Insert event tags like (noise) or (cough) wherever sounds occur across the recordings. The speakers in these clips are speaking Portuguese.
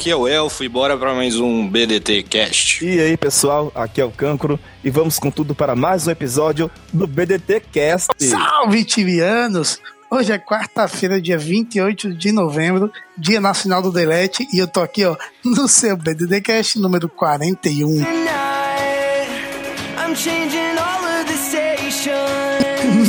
Aqui é o Elfo e bora para mais um BDT Cast. E aí pessoal, aqui é o Cancro e vamos com tudo para mais um episódio do BDT Cast. Salve tibianos! Hoje é quarta-feira, dia 28 de novembro, Dia Nacional do Delete, e eu tô aqui, ó, no seu BDD Cast número 41. (laughs)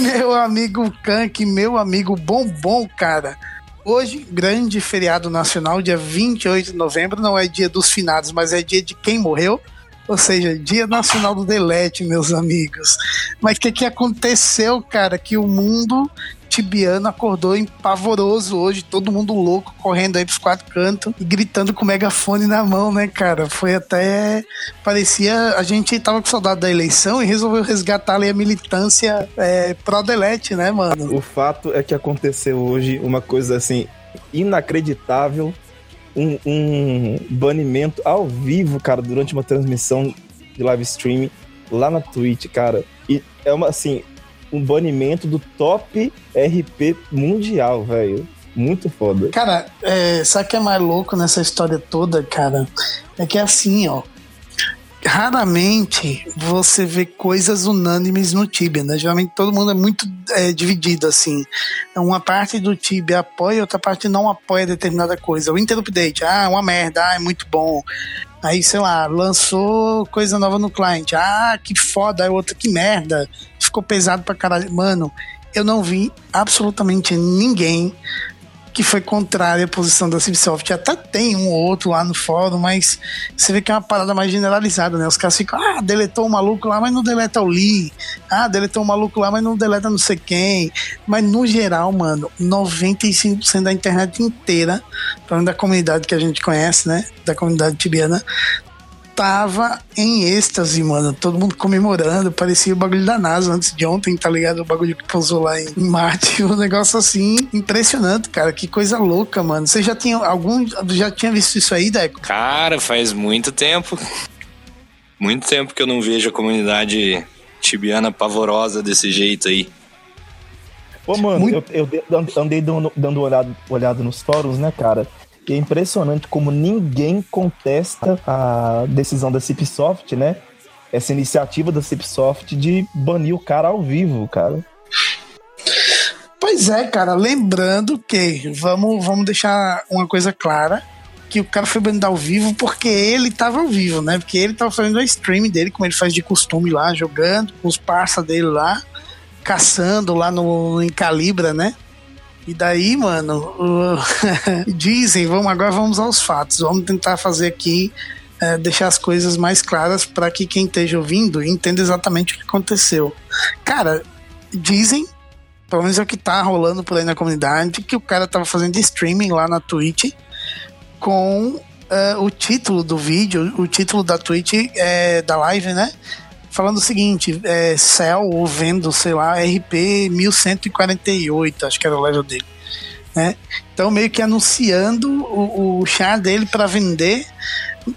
Meu amigo Kank, meu amigo Bombom, cara. Hoje, grande feriado nacional, dia 28 de novembro, não é dia dos finados, mas é dia de quem morreu. Ou seja, Dia Nacional do Delete, meus amigos. Mas o que, que aconteceu, cara? Que o mundo tibiano acordou em pavoroso hoje, todo mundo louco, correndo aí pros quatro cantos e gritando com o megafone na mão, né, cara? Foi até. Parecia. A gente tava com saudade da eleição e resolveu resgatar ali a militância é, pró-delete, né, mano? O fato é que aconteceu hoje uma coisa assim inacreditável. Um, um banimento ao vivo, cara, durante uma transmissão de live streaming lá na Twitch, cara. E é uma assim, um banimento do top RP mundial, velho. Muito foda. Cara, é, sabe o que é mais louco nessa história toda, cara? É que é assim, ó. Raramente você vê coisas unânimes no Tibia, né? Geralmente todo mundo é muito é, dividido, assim. Uma parte do Tibia apoia, outra parte não apoia determinada coisa. O Inter Update, ah, uma merda, ah, é muito bom. Aí, sei lá, lançou coisa nova no cliente. Ah, que foda. Aí outra, que merda. Ficou pesado pra caralho. Mano, eu não vi absolutamente ninguém que foi contrário à posição da Civsoft. Até tem um ou outro lá no fórum, mas você vê que é uma parada mais generalizada, né? Os caras ficam, ah, deletou o maluco lá, mas não deleta o Lee. Ah, deletou o maluco lá, mas não deleta não sei quem. Mas no geral, mano, 95% da internet inteira, falando da comunidade que a gente conhece, né? Da comunidade tibiana, tava em êxtase, mano. Todo mundo comemorando. Parecia o bagulho da NASA antes de ontem, tá ligado? O bagulho que pousou lá em Marte. (laughs) Um negócio assim, impressionante, cara. Que coisa louca, mano. Você já tinha algum. Já tinha visto isso aí, Deco? Cara, faz muito tempo. Muito tempo que eu não vejo a comunidade tibiana pavorosa desse jeito aí. Pô, mano, muito... eu, eu andei dando, dando olhada, olhada nos fóruns, né, cara? E é impressionante como ninguém contesta a decisão da Cipsoft, né? Essa iniciativa da Cipsoft de banir o cara ao vivo, cara. Pois é, cara. Lembrando que vamos, vamos deixar uma coisa clara que o cara foi banido ao vivo porque ele tava ao vivo, né? Porque ele tava fazendo a stream dele, como ele faz de costume lá, jogando com os parça dele lá, caçando lá no, no Calibra, né? E daí, mano, uh, (laughs) dizem, vamos agora vamos aos fatos. Vamos tentar fazer aqui uh, deixar as coisas mais claras para que quem esteja ouvindo entenda exatamente o que aconteceu. Cara, dizem, pelo menos é o que tá rolando por aí na comunidade, que o cara tava fazendo streaming lá na Twitch com uh, o título do vídeo, o título da Twitch é, da live, né? Falando o seguinte: é, Cell ou vendo, sei lá, RP 1148, acho que era o level dele. Né? Então, meio que anunciando o, o char dele para vender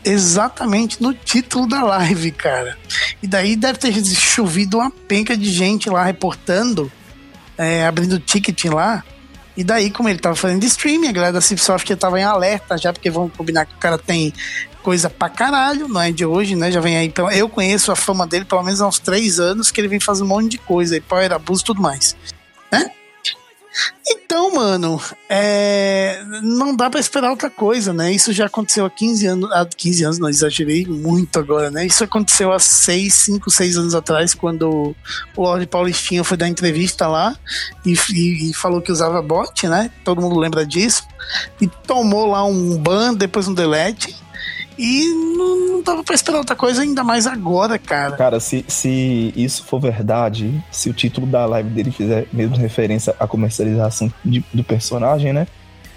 exatamente no título da live, cara. E daí deve ter chovido uma penca de gente lá reportando, é, abrindo ticket lá. E daí, como ele tava fazendo streaming, a galera da Cipsoft tava em alerta já, porque vamos combinar que o cara tem coisa pra caralho, não é de hoje, né? Já vem aí. Eu conheço a fama dele pelo menos há uns três anos, que ele vem fazendo um monte de coisa, aí, power abuso e tudo mais. Né? Então, mano, é... não dá para esperar outra coisa, né? Isso já aconteceu há 15 anos, há 15 anos, não exagerei muito agora, né? Isso aconteceu há 6, 5, 6 anos atrás, quando o Lorde Paulistinha foi dar entrevista lá e, e, e, falou que usava bot, né? Todo mundo lembra disso. E tomou lá um ban, depois um delete. E não, não dava pra esperar outra coisa, ainda mais agora, cara. Cara, se, se isso for verdade, se o título da live dele fizer mesmo referência à comercialização de, do personagem, né?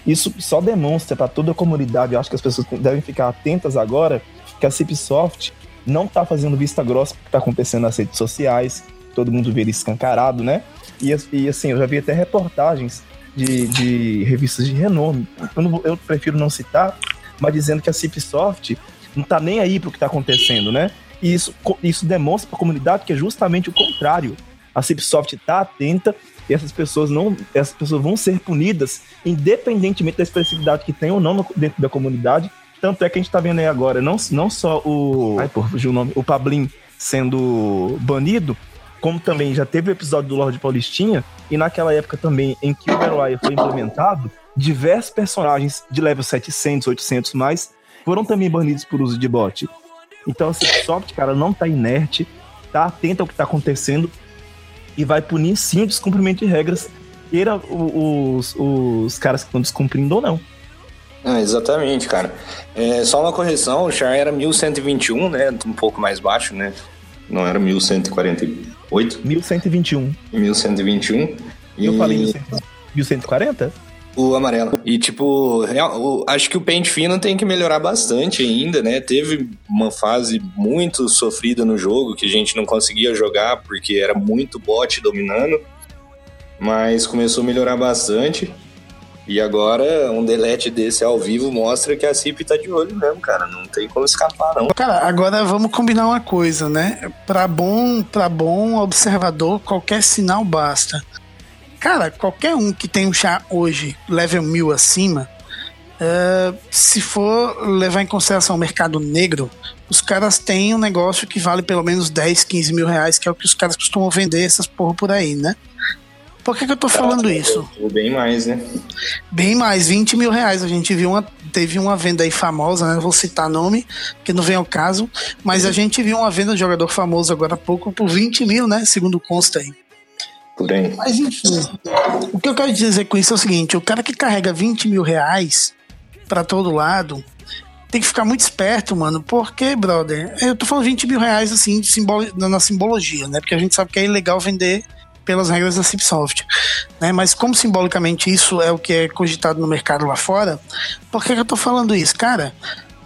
Isso só demonstra para toda a comunidade, eu acho que as pessoas devem ficar atentas agora, que a Cipsoft não tá fazendo vista grossa porque tá acontecendo nas redes sociais, todo mundo vê ele escancarado, né? E, e assim, eu já vi até reportagens de, de revistas de renome, eu, não, eu prefiro não citar, mas dizendo que a Cipsoft não tá nem aí pro que tá acontecendo, né? E isso, isso demonstra para a comunidade que é justamente o contrário. A Cipsoft tá atenta e essas pessoas não, essas pessoas vão ser punidas independentemente da expressividade que tem ou não no, dentro da comunidade. Tanto é que a gente tá vendo aí agora, não, não só o, ai, por fugiu o nome, o Pablin sendo banido, como também já teve o episódio do Lorde Paulistinha, e naquela época também em que o Herói foi implementado, diversos personagens de level 700, 800 mais foram também banidos por uso de bot. Então a Cipsoft, cara, não tá inerte, tá atenta ao que tá acontecendo e vai punir sim o descumprimento de regras, queira os, os caras que estão descumprindo ou não. Ah, exatamente, cara. É, só uma correção, o char era 1121, né? Um pouco mais baixo, né? Não era 1148? 1121. 1121. E eu falei 1140? O amarelo. E, tipo, acho que o pente fino tem que melhorar bastante ainda, né? Teve uma fase muito sofrida no jogo que a gente não conseguia jogar porque era muito bot dominando. Mas começou a melhorar bastante. E agora, um delete desse ao vivo mostra que a CIP tá de olho mesmo, cara. Não tem como escapar, não. Cara, agora vamos combinar uma coisa, né? Pra bom, pra bom observador, qualquer sinal basta. Cara, qualquer um que tem um chá hoje, level 1000 acima, uh, se for levar em consideração o mercado negro, os caras têm um negócio que vale pelo menos 10, 15 mil reais, que é o que os caras costumam vender essas porra por aí, né? Por que, que eu tô falando isso? Bem mais, né? Bem mais, 20 mil reais. A gente viu uma. Teve uma venda aí famosa, né? Não vou citar nome, que não vem ao caso. Mas a gente viu uma venda de jogador famoso agora há pouco por 20 mil, né? Segundo consta aí. Mas enfim. O que eu quero dizer com isso é o seguinte: o cara que carrega 20 mil reais pra todo lado. Tem que ficar muito esperto, mano, porque, brother, eu tô falando 20 mil reais assim, simbolo, na simbologia, né? Porque a gente sabe que é ilegal vender pelas regras da Cipsoft. Né? Mas como simbolicamente isso é o que é cogitado no mercado lá fora, por que, que eu tô falando isso? Cara,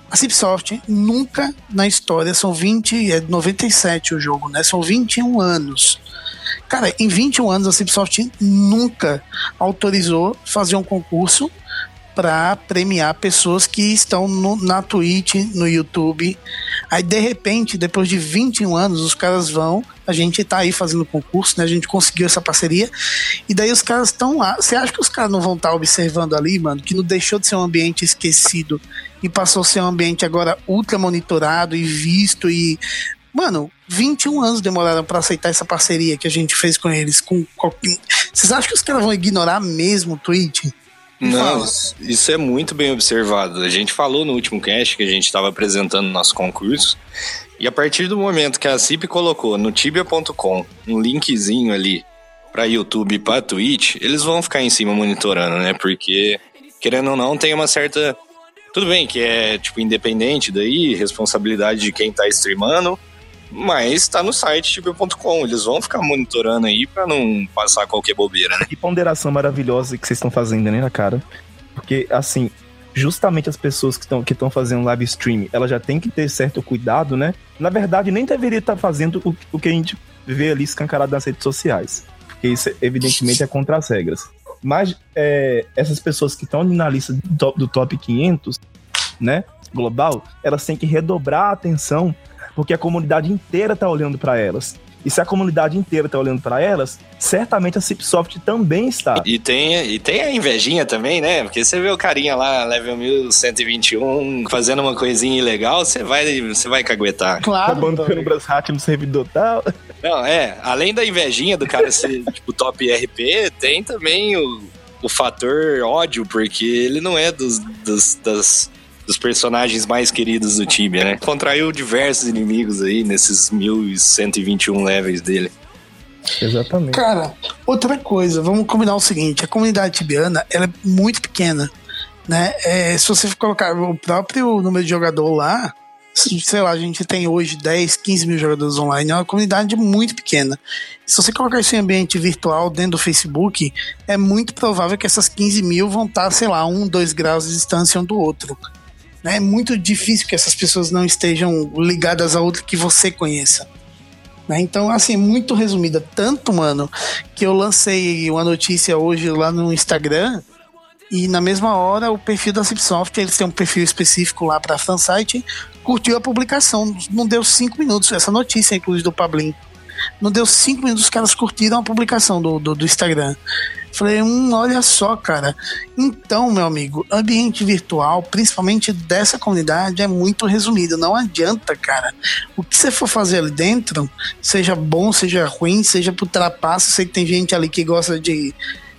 a Cipsoft nunca na história, são 20, é 97 o jogo, né? São 21 anos. Cara, em 21 anos a Cipsoft nunca autorizou fazer um concurso para premiar pessoas que estão no, na Twitch, no YouTube. Aí, de repente, depois de 21 anos, os caras vão. A gente tá aí fazendo concurso, né? A gente conseguiu essa parceria. E daí os caras estão lá. Você acha que os caras não vão estar tá observando ali, mano? Que não deixou de ser um ambiente esquecido e passou a ser um ambiente agora ultra monitorado e visto e. Mano, 21 anos demoraram para aceitar essa parceria que a gente fez com eles. Com Vocês acham que os caras vão ignorar mesmo o Twitch? Não, isso é muito bem observado. A gente falou no último cast que a gente estava apresentando nosso concurso. E a partir do momento que a CIP colocou no tibia.com um linkzinho ali para YouTube e para Twitch, eles vão ficar em cima monitorando, né? Porque, querendo ou não, tem uma certa. Tudo bem que é, tipo, independente daí, responsabilidade de quem tá streamando, mas tá no site tibia.com. Eles vão ficar monitorando aí para não passar qualquer bobeira, né? Que ponderação maravilhosa que vocês estão fazendo, né, na cara? Porque, assim, justamente as pessoas que estão que fazendo live stream, ela já tem que ter certo cuidado, né? Na verdade, nem deveria estar tá fazendo o, o que a gente vê ali escancarado nas redes sociais. Porque isso, evidentemente, é contra as regras. Mas é, essas pessoas que estão na lista do top, do top 500, né, global, elas têm que redobrar a atenção porque a comunidade inteira tá olhando para elas. E se a comunidade inteira tá olhando para elas, certamente a Cipsoft também está. E, tem, e tem a invejinha também, né? Porque você vê o carinha lá, level 1121, fazendo uma coisinha ilegal, você vai, você vai caguetar. Claro. Acabando pelo Brashat no servidor tal. Não, é. Além da invejinha do cara ser, (laughs) tipo, top RP, tem também o, o fator ódio, porque ele não é dos, dos das dos personagens mais queridos do time, né? Contraiu diversos inimigos aí nesses 1121 levels dele. Exatamente. Cara, outra coisa, vamos combinar o seguinte: a comunidade tibiana ela é muito pequena. né? É, se você colocar o próprio número de jogador lá, sei lá, a gente tem hoje 10, 15 mil jogadores online, é uma comunidade muito pequena. Se você colocar isso em ambiente virtual dentro do Facebook, é muito provável que essas 15 mil vão estar, sei lá, um, dois graus de distância um do outro. Né? É muito difícil que essas pessoas não estejam ligadas a outra que você conheça. Né? Então, assim, muito resumida. Tanto, mano, que eu lancei uma notícia hoje lá no Instagram e na mesma hora o perfil da Cipsoft, eles têm um perfil específico lá para fansite, curtiu a publicação. Não deu cinco minutos, essa notícia, inclusive, do Pablin. Não deu cinco minutos que elas curtiram a publicação do, do, do Instagram. Falei, hum, olha só, cara. Então, meu amigo, ambiente virtual, principalmente dessa comunidade, é muito resumido. Não adianta, cara. O que você for fazer ali dentro, seja bom, seja ruim, seja pro trapaço, sei que tem gente ali que gosta de,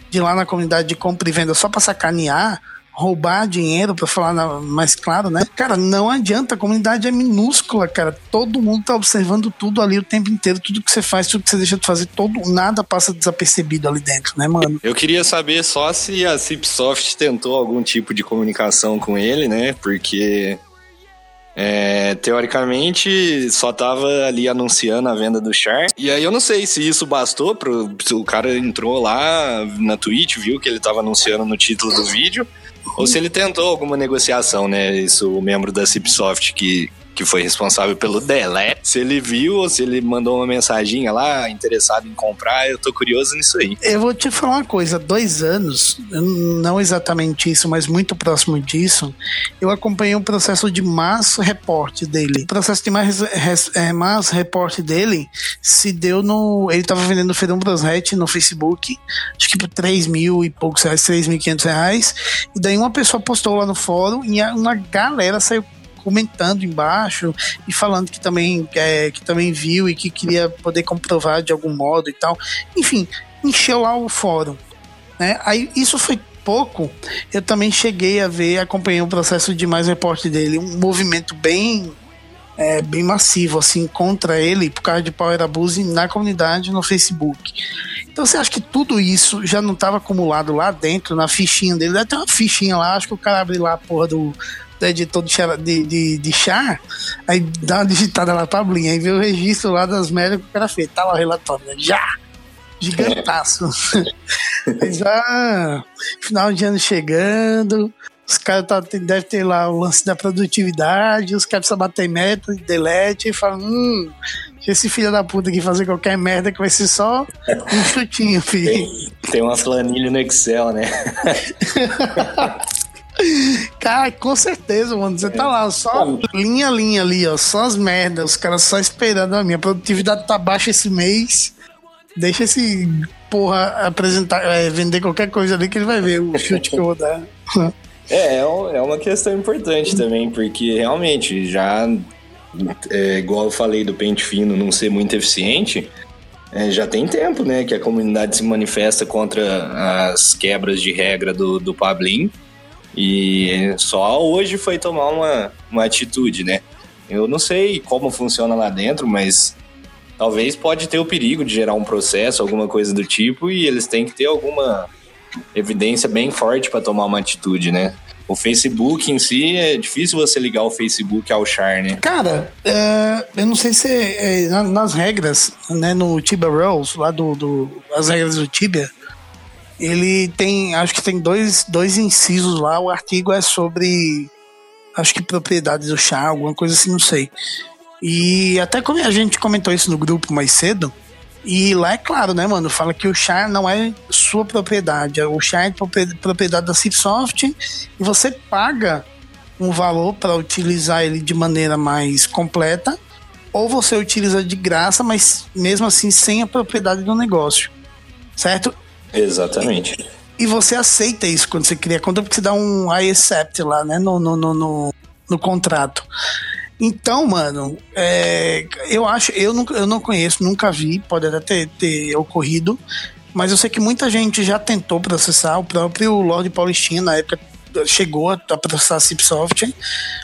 de ir lá na comunidade de compra e venda só pra sacanear roubar dinheiro, para falar mais claro, né? Cara, não adianta, a comunidade é minúscula, cara. Todo mundo tá observando tudo ali o tempo inteiro, tudo que você faz, tudo que você deixa de fazer, todo nada passa desapercebido ali dentro, né, mano? Eu queria saber só se a Cipsoft tentou algum tipo de comunicação com ele, né? Porque é, teoricamente, só tava ali anunciando a venda do Char. E aí eu não sei se isso bastou pro. O cara entrou lá na Twitch, viu que ele tava anunciando no título do vídeo. Ou se ele tentou alguma negociação, né? Isso, o membro da Cipsoft que, que foi responsável pelo delete, se ele viu ou se ele mandou uma mensaginha lá, interessado em comprar, eu tô curioso nisso aí. Eu vou te falar uma coisa, dois anos, não exatamente isso, mas muito próximo disso, eu acompanhei um processo de mass report dele. O processo de mass, é, mass report dele se deu no... ele tava vendendo Ferum Brosret no Facebook, acho que por 3 mil e poucos reais, 3.500 reais, e daí uma pessoa postou lá no fórum e uma galera saiu comentando embaixo e falando que também, é, que também viu e que queria poder comprovar de algum modo e tal. Enfim, encheu lá o fórum. Né? Aí isso foi pouco. Eu também cheguei a ver, acompanhei o processo de mais reporte dele, um movimento bem é, bem massivo assim contra ele por causa de power abuse na comunidade no Facebook. Então você acha que tudo isso já não estava acumulado lá dentro na fichinha dele? Deve ter uma fichinha lá, acho que o cara abre lá a porra do do editor de, de, de, chá, aí dá uma digitada lá, Pablinho, aí vê o registro lá das merdas que o cara fez. Tá lá o relatório, né? Já! Gigantaço. Mas (laughs) já, final de ano chegando, os caras tá, devem ter lá o lance da produtividade, os caras precisam bater meta, delete, e falam, hum, esse filho da puta aqui fazer qualquer merda que vai ser só um chutinho, filho. Tem, tem uma planilha no Excel, né? (laughs) Cara, com certeza, mano. Você tá lá, só linha linha ali, ó. Só as merdas. Os caras só esperando a minha produtividade tá baixa esse mês. Deixa esse porra apresentar, é, vender qualquer coisa ali que ele vai ver o chute que eu vou dar. É, é, é uma questão importante também, porque realmente já, é, igual eu falei do pente fino não ser muito eficiente, é, já tem tempo, né, que a comunidade se manifesta contra as quebras de regra do, do Pablin. E só hoje foi tomar uma, uma atitude, né? Eu não sei como funciona lá dentro, mas talvez pode ter o perigo de gerar um processo, alguma coisa do tipo, e eles têm que ter alguma evidência bem forte para tomar uma atitude, né? O Facebook em si é difícil você ligar o Facebook ao char, né? Cara, é, eu não sei se é, nas regras, né, no Tibia Rules, lá do, do as regras do Tibia, ele tem, acho que tem dois, dois incisos lá. O artigo é sobre, acho que propriedades do chá, alguma coisa assim, não sei. E até como a gente comentou isso no grupo mais cedo, e lá é claro, né, mano? Fala que o chá não é sua propriedade, o chá é propriedade da Cipsoft e você paga um valor para utilizar ele de maneira mais completa, ou você utiliza de graça, mas mesmo assim sem a propriedade do negócio, certo? Exatamente. E, e você aceita isso quando você cria conta, porque você dá um I accept lá, né, no, no, no, no, no contrato. Então, mano, é, eu acho, eu não, eu não conheço, nunca vi, pode até ter, ter, ocorrido, mas eu sei que muita gente já tentou processar, o próprio Lord Paulistinha na época chegou a processar a Cipsoft,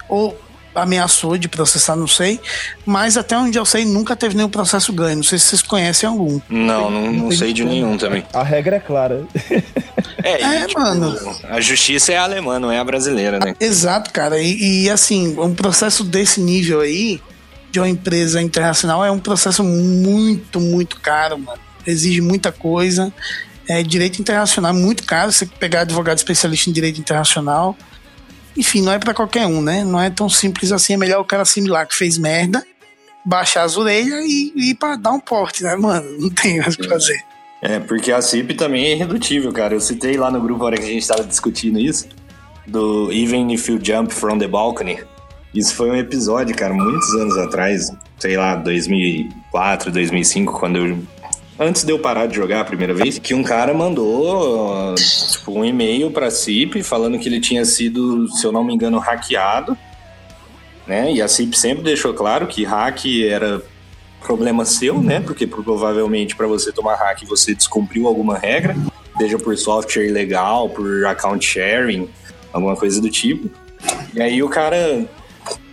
ou ameaçou de processar, não sei. Mas até onde eu sei, nunca teve nenhum processo ganho. Não sei se vocês conhecem algum. Não, não, não sei de nenhum também. A regra é clara. (laughs) É, é tipo, mano. A justiça é a alemã, não é a brasileira, né? Exato, cara. E, e, assim, um processo desse nível aí, de uma empresa internacional, é um processo muito, muito caro, mano. Exige muita coisa. É, direito internacional é muito caro. Você pegar advogado especialista em direito internacional. Enfim, não é para qualquer um, né? Não é tão simples assim. É melhor o cara assimilar que fez merda, baixar as orelhas e ir pra dar um porte, né, mano? Não tem mais o que fazer. É, porque a CIP também é irredutível, cara. Eu citei lá no grupo a hora que a gente estava discutindo isso, do Even If You Jump From The Balcony. Isso foi um episódio, cara, muitos anos atrás, sei lá, 2004, 2005, quando eu... Antes de eu parar de jogar a primeira vez, que um cara mandou tipo, um e-mail pra CIP falando que ele tinha sido, se eu não me engano, hackeado, né? E a CIP sempre deixou claro que hack era problema seu, né? Porque provavelmente para você tomar hack você descumpriu alguma regra, seja por software ilegal, por account sharing, alguma coisa do tipo. E aí o cara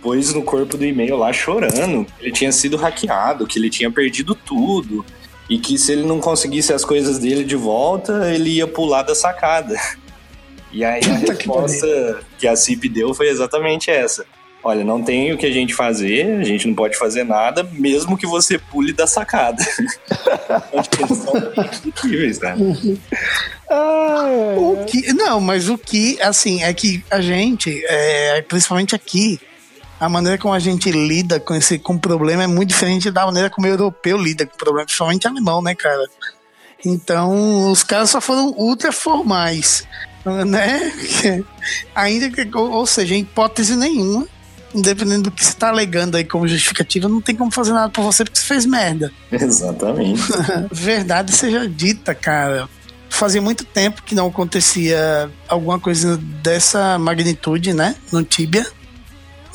pôs no corpo do e-mail lá chorando, ele tinha sido hackeado, que ele tinha perdido tudo e que se ele não conseguisse as coisas dele de volta, ele ia pular da sacada. (laughs) E aí a resposta que a CIP deu foi exatamente essa olha, não tem o que a gente fazer, a gente não pode fazer nada, mesmo que você pule da sacada. Eles (laughs) são incríveis, né? o que, não, mas o que, assim, é que a gente, é, principalmente aqui, a maneira como a gente lida com esse com o problema é muito diferente da maneira como o europeu lida com o problema, principalmente alemão, né, cara? Então, os caras só foram ultra formais, né? (laughs) Ainda que, ou seja, em hipótese nenhuma, independente do que você tá alegando aí como justificativa, não tem como fazer nada por você porque você fez merda. (laughs) Exatamente. (laughs) Verdade seja dita, cara. Fazia muito tempo que não acontecia alguma coisa dessa magnitude, né? No Tibia.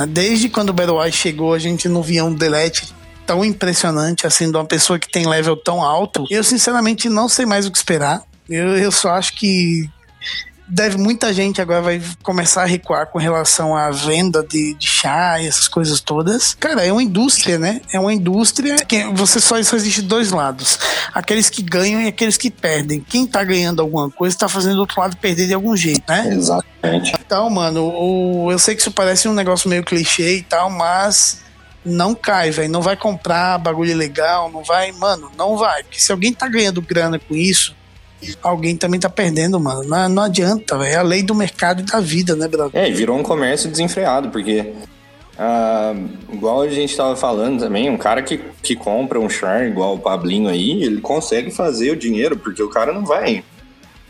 Desde quando o Battle Wise chegou, a gente não via um delete tão impressionante assim de uma pessoa que tem level tão alto. Eu sinceramente não sei mais o que esperar. Eu, eu só acho que deve muita gente agora vai começar a recuar com relação à venda de, de chá e essas coisas todas. Cara, é uma indústria, né? É uma indústria que você só, só existe dois lados: aqueles que ganham e aqueles que perdem. Quem tá ganhando alguma coisa tá fazendo o outro lado perder de algum jeito, né? Exatamente. Então, mano, o, eu sei que isso parece um negócio meio clichê e tal, mas não cai, velho. Não vai comprar bagulho legal, não vai, mano, não vai. Porque se alguém tá ganhando grana com isso, alguém também tá perdendo, mano. Não, não adianta, velho. É a lei do mercado e da vida, né, brother? É, virou um comércio desenfreado, porque. Ah, igual a gente tava falando também, um cara que, que compra um char igual o Pablinho aí, ele consegue fazer o dinheiro, porque o cara não vai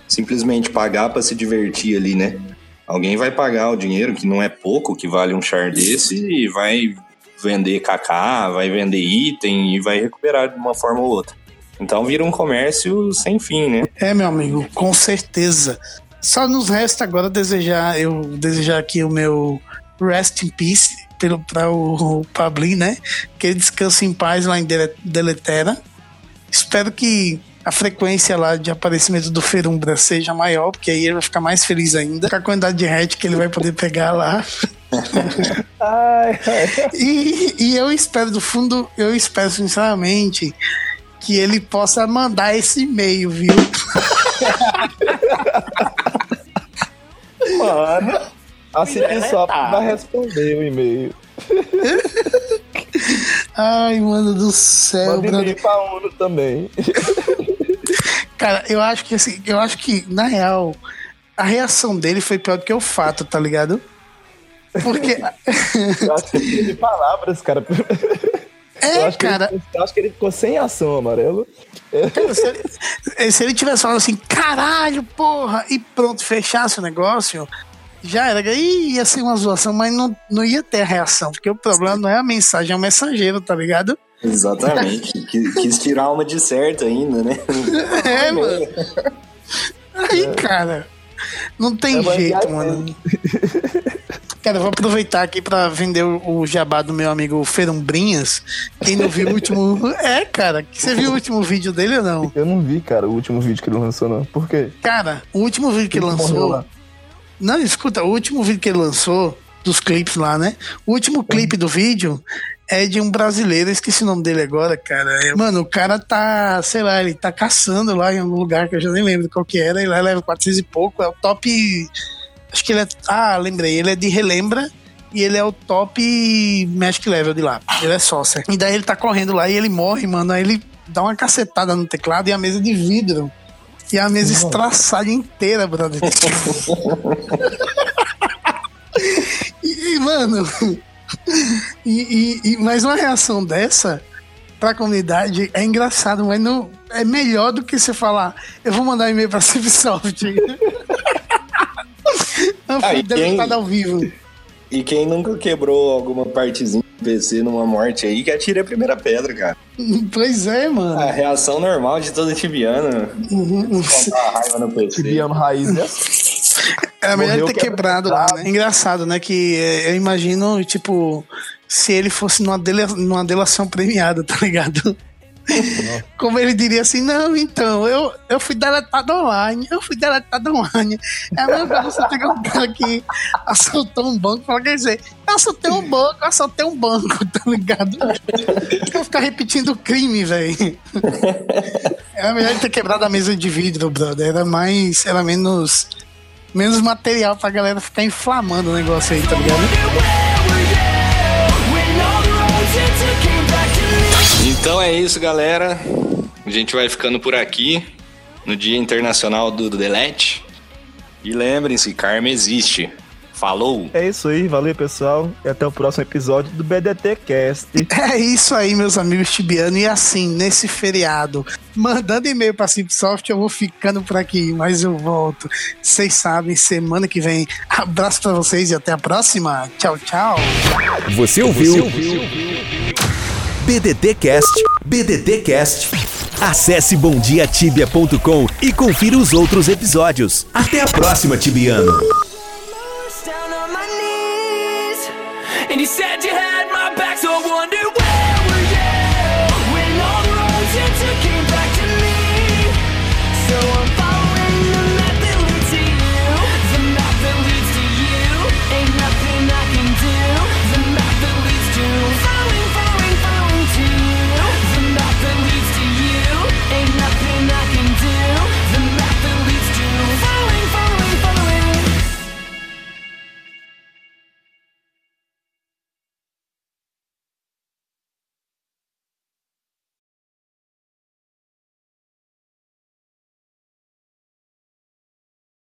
simplesmente pagar para se divertir ali, né? Alguém vai pagar o dinheiro, que não é pouco, que vale um char desse, e vai vender cacá, vai vender item e vai recuperar de uma forma ou outra. Então vira um comércio sem fim, né? É, meu amigo, com certeza. Só nos resta agora desejar, eu desejar aqui o meu rest in peace para o, o Pablin, né? Que ele descanse em paz lá em Deletera. Espero que a frequência lá de aparecimento do Ferumbra seja maior, porque aí ele vai ficar mais feliz ainda com a quantidade de hatch que ele vai poder pegar lá. (laughs) e, e eu espero do fundo, eu espero sinceramente que ele possa mandar esse e-mail, viu? Mano, a Cipsop vai responder o e-mail. Ai, mano do céu. Manda e-mail pra ONU também. Cara, eu acho que assim, eu acho que, na real, a reação dele foi pior do que o fato, tá ligado? Porque. eu acho que de palavras, cara. É, eu cara. Ele, eu acho que ele ficou sem ação, amarelo. se, ele, se ele tivesse falado assim, caralho, porra, e pronto, fechasse o negócio, já era. Aí ia ser uma zoação, mas não, não ia ter a reação, porque o problema não é a mensagem, é o mensageiro, tá ligado? Exatamente. (laughs) Quis tirar uma de certo ainda, né? É, mano. Aí, cara, não tem é jeito, mano. Cara, eu vou aproveitar aqui para vender o, jabá do meu amigo Ferumbrinhas. Quem não viu o último. (laughs) É, cara, você viu o último vídeo dele ou não? Eu não vi, cara, o último vídeo que ele lançou, não. Por quê? Cara, o último vídeo que ele, ele lançou. Não, escuta, o último vídeo que ele lançou, dos clipes lá, né? O último clipe do vídeo é de um brasileiro, eu esqueci o nome dele agora, cara. Mano, o cara tá, sei lá, ele tá caçando lá em algum lugar que eu já nem lembro qual que era, ele leva 400 e pouco, é o top. Acho que ele é. Ah, lembrei, ele é de Relembra e ele é o top Magic Level de lá. Ele é sócio. E daí ele tá correndo lá e ele morre, mano. Aí ele dá uma cacetada no teclado e a mesa de vidro. E a mesa estraçada inteira, brother. (laughs) e, mano. E, e, e, mais uma reação dessa pra comunidade é engraçado, mas não é melhor do que você falar, eu vou mandar um e-mail pra Civsoft. (laughs) Fui ah, deletado quem... ao vivo. E quem nunca quebrou alguma partezinha do PC numa morte aí, que atire a primeira pedra, cara. Pois é, mano. A reação normal de todo tibiano. Uhum. a raiva no PC. Tibiano raiz, né? É melhor ele ter quebrado lá, né? Engraçado, né? Que é, eu imagino, tipo, se ele fosse numa, dele, numa delação premiada, tá ligado? (laughs) Como ele diria assim, não, então, eu, eu fui deletado online, eu fui deletado online. É a mesma coisa você pegar um cara que assaltou um banco e quer dizer, eu assaltei um banco, eu assaltei um banco, (laughs) tá ligado? Eu ficar repetindo crime, velho. Era melhor ter quebrado a mesa de vidro, brother. Era mais, era menos, menos material pra galera ficar inflamando o negócio aí, tá ligado? Então é isso, galera. A gente vai ficando por aqui no Dia Internacional do Delete. E lembrem-se, karma existe. Falou! É isso aí, valeu pessoal. E até o próximo episódio do BDT Cast. (laughs) É isso aí, meus amigos tibianos. E assim, nesse feriado, mandando e-mail pra Simpsoft, eu vou ficando por aqui, mas eu volto. Vocês sabem, semana que vem. Abraço para vocês e até a próxima. Tchau, tchau. Você ouviu? Você ouviu? BDT Cast, BDT Cast. Acesse bomdiatibia.com e confira os outros episódios. Até a próxima, Tibiano. And you said you had my back, so I wonder